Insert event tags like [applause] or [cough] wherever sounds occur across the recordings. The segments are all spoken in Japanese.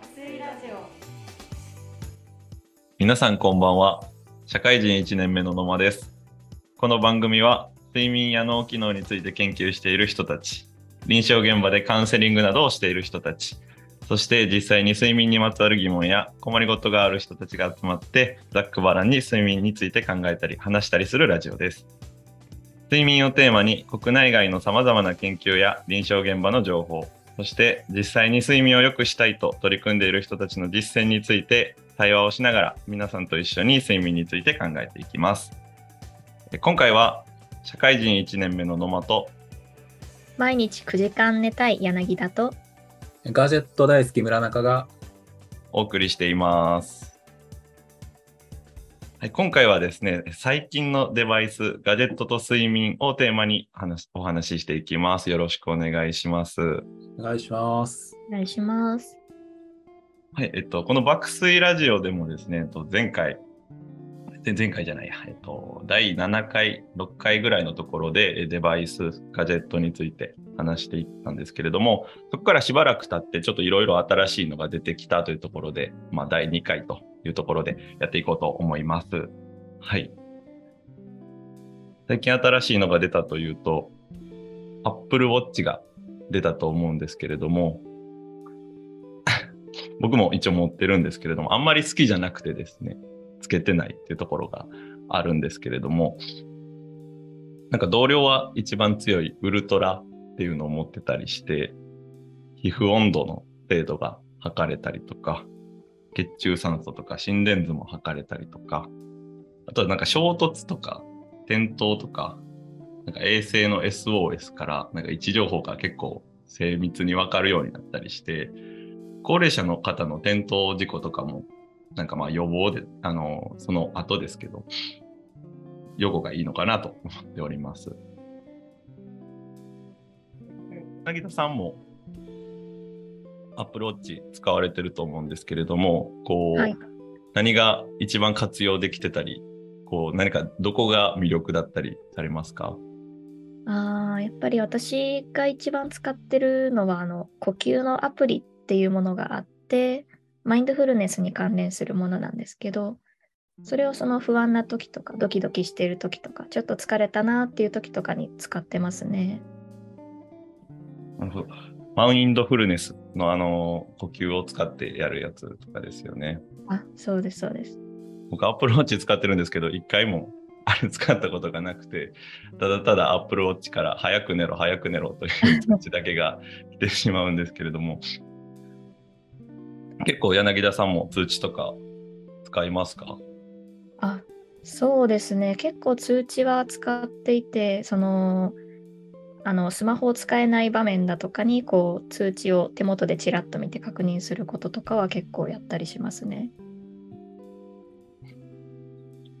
水ラジオ皆さんこんばんは。社会人1年目の野間です。この番組は睡眠や脳機能について研究している人たち、臨床現場でカウンセリングなどをしている人たち、そして実際に睡眠にまつわる疑問や困りごとがある人たちが集まって、ざっくばらんに睡眠について考えたり話したりするラジオです。睡眠をテーマに国内外の様々な研究や臨床現場の情報、そして実際に睡眠を良くしたいと取り組んでいる人たちの実践について対話をしながら皆さんと一緒に睡眠について考えていきます。え今回は社会人1年目の野間と毎日9時間寝たい柳田とガジェット大好き村中がお送りしています。はい、今回はですね、最近のデバイス、ガジェットと睡眠をテーマに話お話ししていきます。よろしくお願いします。お願いします。お願いします。はい、えっと、この爆睡ラジオでもですね、えっと、前回、前回じゃないや、えっと、第7回、6回ぐらいのところでデバイス、ガジェットについて話していったんですけれども、そこからしばらく経って、ちょっといろいろ新しいのが出てきたというところで、まあ、第2回というところでやっていこうと思います。はい。最近新しいのが出たというと、Apple Watch が出たと思うんですけれども、僕も一応持ってるんですけれども、あんまり好きじゃなくてですね、けてないっていうところがあるんですけれども、なんか同僚は一番強いウルトラっていうのを持ってたりして、皮膚温度の程度が測れたりとか、血中酸素とか心電図も測れたりとか、あとはなんか衝突とか転倒とか、なんか衛星の SOS からなんか位置情報が結構精密にわかるようになったりして、高齢者の方の転倒事故とかも、なんかまあ予防で、あの、その後ですけど、予後がいいのかなと思っております。柳田さんも Apple Watch 使われてると思うんですけれども、こう、はい。何が一番活用できてたり、こう、何かどこが魅力だったりされますか？あーやっぱり私が一番使ってるのはあの呼吸のアプリっていうものがあってマインドフルネスに関連するものなんですけどそれをその不安な時とかドキドキしている時とかちょっと疲れたなっていう時とかに使ってますね。なるほど。マインドフルネスのあの、呼吸を使ってやるやつとかですよね。あそうですそうです。僕、Apple Watch 使ってるんですけど、一回もあれ使ったことがなくて、ただただ Apple Watch から早く寝ろ、早く寝ろという通知だけが来てしまうんですけれども、結構柳田さんも通知とか使いますか？あそうですね。結構通知は使っていてそのあのスマホを使えない場面だとかにこう通知を手元でちらっと見て確認することとかは結構やったりしますね。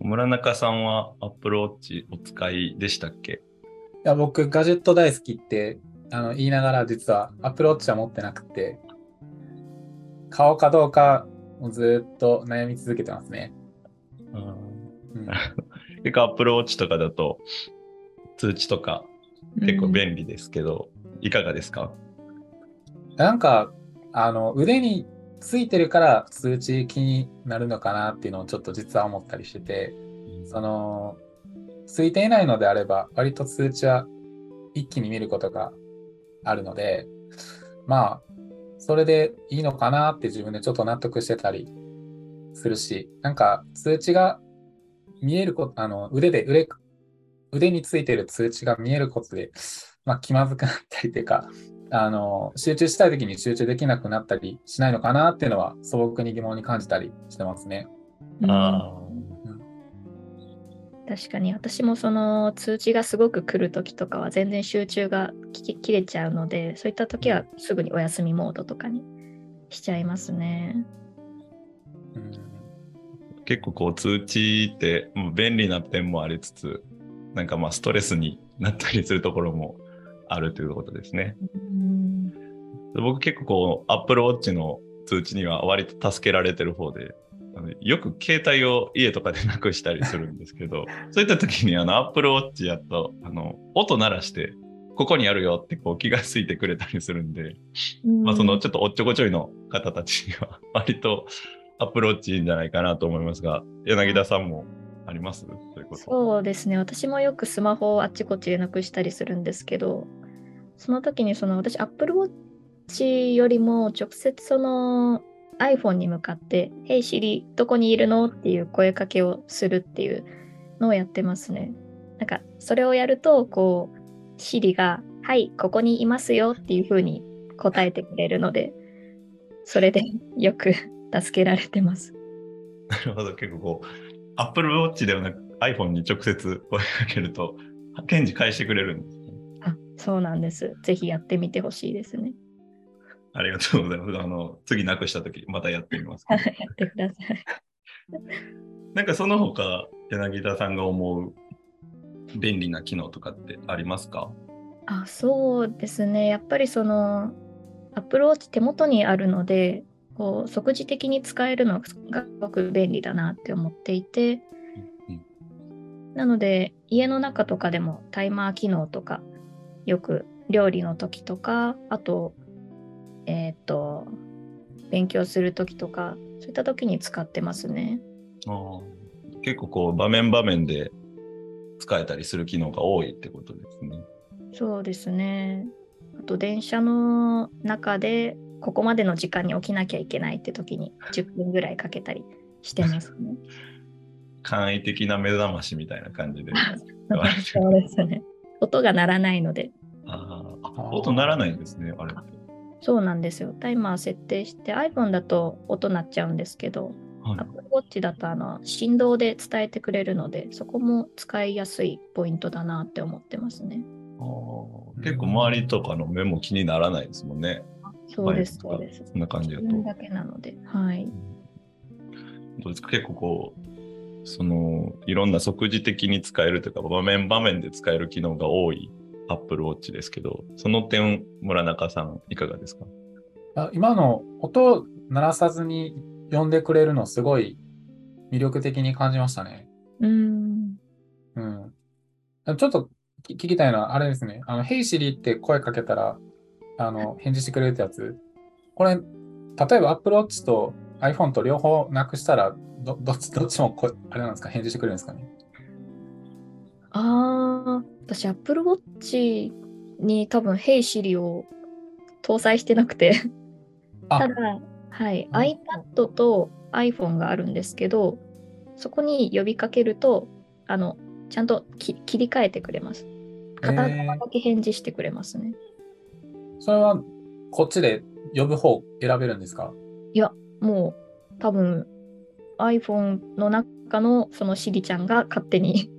村中さんは Apple Watch お使いでしたっけ？いや僕ガジェット大好きってあの言いながら実はアプローチは持ってなくて買おうかどうかずっと悩み続けてますね。うん。[laughs] 結構 Apple Watch とかだと通知とか結構うん便利ですけど、いかがですか？なんかあの腕についてるから通知気になるのかなっていうのをちょっと実は思ったりしててそのついていないのであれば割と通知は一気に見ることがあるのでまあそれでいいのかなって自分でちょっと納得してたりするしなんか通知が見えることあの腕で腕腕についてる通知が見えることで、まあ、気まずくなったりというかあの集中したい時に集中できなくなったりしないのかなっていうのは素朴に疑問に感じたりしてますね。うんあ確かに私もその通知がすごく来る時とかは全然集中がき切れちゃうのでそういった時はすぐにお休みモードとかにしちゃいますね。うんー結構こう通知って便利な点もありつつ、なんかまあストレスになったりするところもあるということですね。うん僕結構こう Apple Watch の通知には割と助けられてる方で、あのよく携帯を家とかでなくしたりするんですけど、[laughs] そういった時にあの Apple Watch やと、あの、音鳴らしてここにあるよってこう気がついてくれたりするんで、うんまあ、そのちょっとおっちょこちょいの方たちには [laughs] 割とアプローチいいんじゃないかなと思いますが、柳田さんもあります？そういうこと。そうですね。私もよくスマホをあっちこっちでなくしたりするんですけど、その時にその私 Apple Watch よりも直接その iPhone に向かって「Hey Siri どこにいるの?」っていう声かけをするっていうのをやってますね。なんかそれをやるとこう Siri が「はいここにいますよ」っていう風に答えてくれるのでそれで [laughs] よく [laughs] 助けられてます。なるほど、結構こう、Apple Watch ではなく iPhone に直接声かけると、[laughs] 返事返してくれるんですね。あそうなんです。ぜひやってみてほしいですね。ありがとうございます。あの、次なくしたとき、またやってみます。やってください。なんかその他、柳田さんが思う便利な機能とかってありますか？あそうですね。やっぱりその Apple Watch 手元にあるので、こう即時的に使えるのがすごく便利だなって思っていて、なので家の中とかでもタイマー機能とか、よく料理の時とか、あと、えっ、と、勉強する時とか、そういった時に使ってますね。あー結構こう、場面場面で使えたりする機能が多いってことですね。そうですね。あと電車の中でここまでの時間に起きなきゃいけないって時に10分ぐらいかけたりしてますね。[laughs] 簡易的な目覚ましみたいな感じで。[laughs] そうですね。音が鳴らないので。あーあ、音鳴らないんですね、あれ。そうなんですよ。タイマー設定して iPhone だと音鳴っちゃうんですけど、はい Apple Watch だとあの振動で伝えてくれるので、そこも使いやすいポイントだなって思ってますね。結構周りとかの目も気にならないですもんね。そうです、そうです。そんな感じだと。だけなので。はい。どうですか？結構こう、その、いろんな即時的に使えるというか、場面場面で使える機能が多い Apple Watch ですけど、その点、村中さん、いかがですか？あ今の音鳴らさずに呼んでくれるのすごい魅力的に感じましたね。うーん。うん。ちょっとき聞きたいのは、あれですね。あの、Hey Siri って声かけたら、あの、返事してくれるってやつ。これ、例えば Apple Watch と iPhone と両方なくしたら、どどっちどっちもこあれなんですか？返事してくれるんですかね？ああ、私 Apple Watch に多分 Hey Siri を搭載してなくて、あ。ただ、はい、うん。iPad と iPhone があるんですけど、そこに呼びかけると、あの、ちゃんとき切り替えてくれます。片側だけ返事してくれますね。それは、こっちで呼ぶ方選べるんですか？もう多分 iPhone の中のそのシリちゃんが勝手に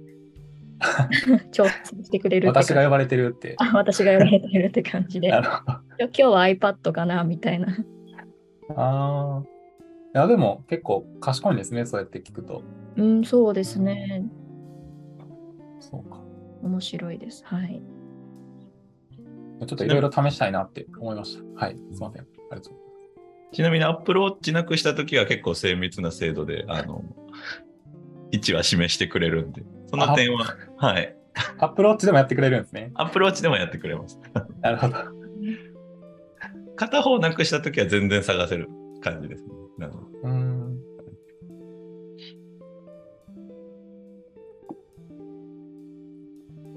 [laughs] 調整してくれる私が呼ばれてるって。あ私が呼ばれてるって感じで。今日は iPad かなみたいな。ああ。いや、でも結構賢いんですね、そうやって聞くと。うん、そうですね。そうか。面白いです。はい。ちょっといろいろ試したいなって思いました。はい、すいません。ありがとうございます。ちなみに Apple Watch なくしたときは結構精密な精度で、あの、位置は示してくれるんで、その点は、はい。アップローチでもやってくれるんですね。Apple Watch でもやってくれます。なるほど。片方なくしたときは全然探せる感じですね。なるほどうーん。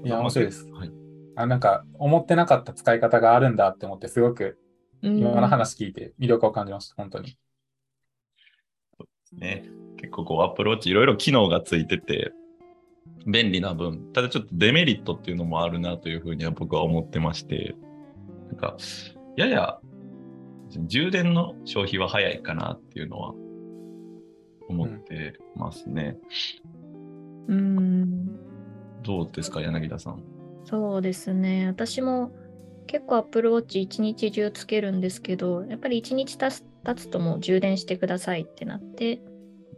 いや、面白いです。はい。あなんか、思ってなかった使い方があるんだって思って、すごくうん今の話聞いて魅力を感じました、本当に。ね、結構こう Apple Watch いろいろ機能がついてて便利な分、ただちょっとデメリットっていうのもあるなというふうには僕は思ってまして、なんか、やや充電の消費は早いかなっていうのは思ってますね。うん。どうですか、柳田さん。そうですね。私も結構 Apple Watch 一日中つけるんですけど、やっぱり一日経つ経つともう充電してくださいってなって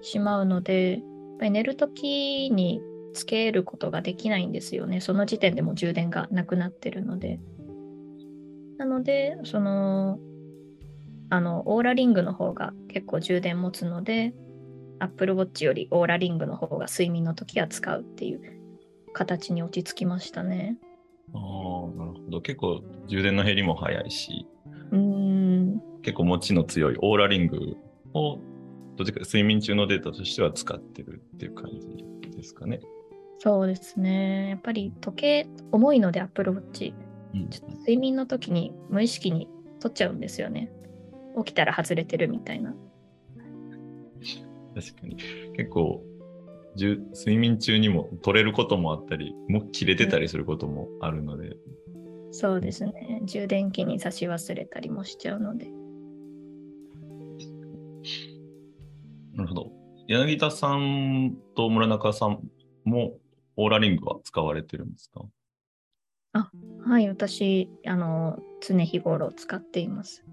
しまうので、やっぱり寝るときにつけることができないんですよね。その時点でも充電がなくなってるので。なので、その、あの、オーラリングの方が結構充電持つので、Apple Watch よりオーラリングの方が睡眠の時は使うっていう形に落ち着きましたね。あーなるほど。結構充電の減りも早いし、うん。結構持ちの強いオーラリングを、どっちか睡眠中のデータとしては使ってるっていう感じですかね。そうですね。やっぱり時計重いので Apple Watch。うんちょっと睡眠の時に無意識に取っちゃうんですよね。起きたら外れてるみたいな。確かに。結構、睡眠中にも取れることもあったり、もう切れてたりすることもあるので、そうですね。充電器に差し忘れたりもしちゃうので。なるほど。柳田さんと村中さんもオーラリングは使われてるんですか？はい、私、あの、常日頃使っています。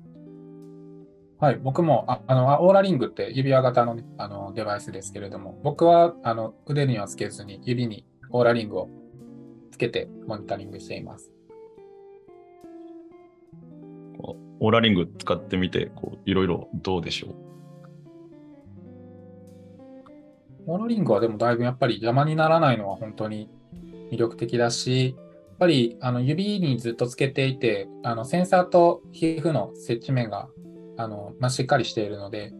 はい、僕もああのオーラリングって指輪型の,、ね、あのデバイスですけれども、僕はあの腕にはつけずに指にオーラリングをつけてモニタリングしています。オーラリング使ってみて、こういろいろどうでしょう？オーラリングはでもだいぶやっぱり邪魔にならないのは本当に魅力的だし、やっぱりあの指にずっとつけていて、あのセンサーと皮膚の接地面があの、まあ、しっかりしているので、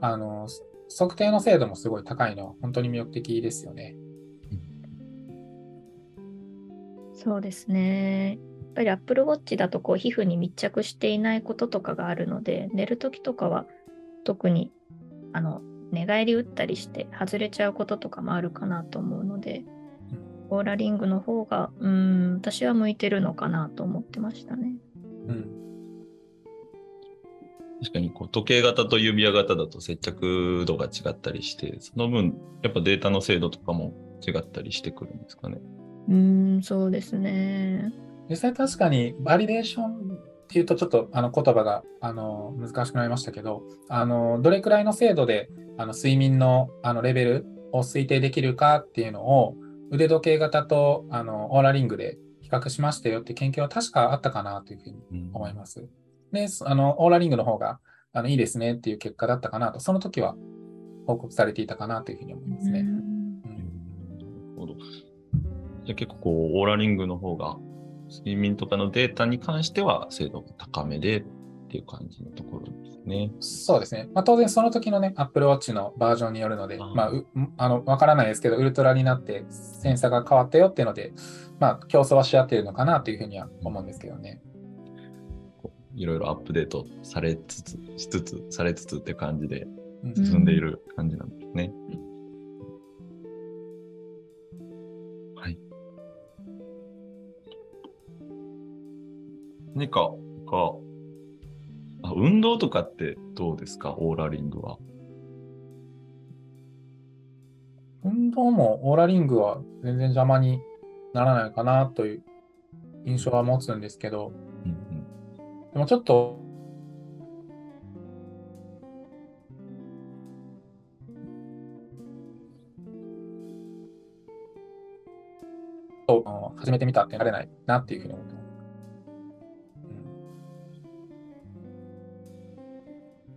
あの測定の精度もすごい高いのは本当に魅力的ですよね。そうですね。やっぱり Apple Watch だとこう皮膚に密着していないこととかがあるので、寝るときとかは特にあの寝返り打ったりして外れちゃうこととかもあるかなと思うので、オーラリングの方が、うん、私は向いてるのかなと思ってましたね。うん確かにこう時計型と指輪型だと接着度が違ったりして、その分、やっぱデータの精度とかも違ったりしてくるんですかね。うん、そうですね。実際確かにバリデーションっていうとちょっとあの言葉があの難しくなりましたけど、あのどれくらいの精度であの睡眠のあのレベルを推定できるかっていうのを腕時計型とあのオーラリングで比較しましたよって研究は確かあったかなというふうにうん思います。で、あのオーラリングの方があのいいですねっていう結果だったかなと、その時は報告されていたかなというふうに思いますね。なるほど。じゃあ結構こう、オーラリングの方が、睡眠とかのデータに関しては精度が高めでっていう感じのところですね。そうですね。まあ、当然その時のね、Apple Watch のバージョンによるので、あーまあ、うあの、わからないですけど、ウルトラになってセンサーが変わったよっていうので、まあ、競争はし合っているのかなというふうには思うんですけどね。こういろいろアップデートされつつ、しつつ、されつつって感じでうん進んでいる感じなんですね。はい。何かか、あ運動とかってどうですか？オーラリングは。運動もオーラリングは全然邪魔にならないかなという印象は持つんですけど、うんうんでもちょっと、始めてみたってなれないなっていうふうに思ってます。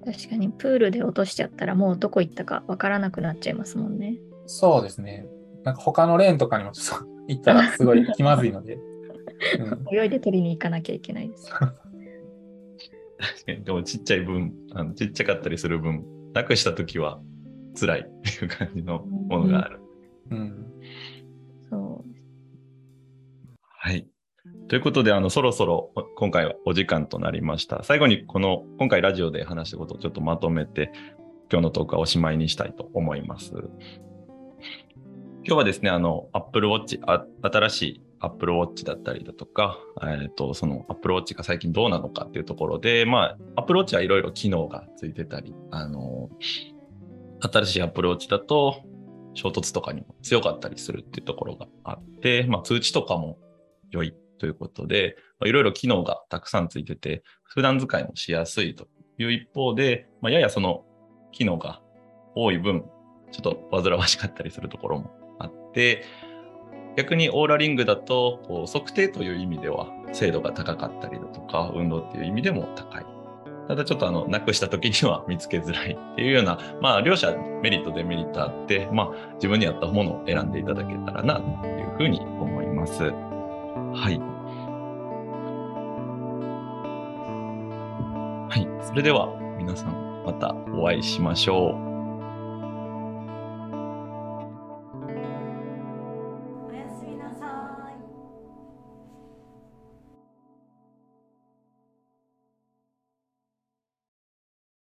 うん確かにプールで落としちゃったらもうどこ行ったかわからなくなっちゃいますもんね。そうですね。なんか他のレーンとかにもちょっと行ったらすごい気まずいので。[laughs] うん、泳いで取りに行かなきゃいけないです。確かに、でもちっちゃい分、あのちっちゃかったりする分、なくしたときは辛いっていう感じのものがある。うん、そう。はい。ということで、あの、そろそろお今回はお時間となりました。最後にこの、今回ラジオで話したことをちょっとまとめて、今日のトークはおしまいにしたいと思います。今日はですね、あの、Apple Watch、あ新しい Apple Watch だったりだとか、えっ、と、その Apple Watch が最近どうなのかっていうところで、まあ、Apple Watch はいろいろ機能がついてたり、あの、新しい Apple Watch だと、衝突とかにも強かったりするっていうところがあって、まあ、通知とかも良いということで、いろいろ機能がたくさんついてて、普段使いもしやすいという一方で、まあ、ややその機能が多い分、ちょっと煩わしかったりするところもあって、逆にオーラリングだと測定という意味では精度が高かったりだとか運動っていう意味でも高い。ただちょっとあのなくした時には見つけづらいっていうようなまあ両者メリットデメリットあってまあ自分に合ったものを選んでいただけたらなというふうに思います。はい。はい。それでは皆さんまたお会いしましょう。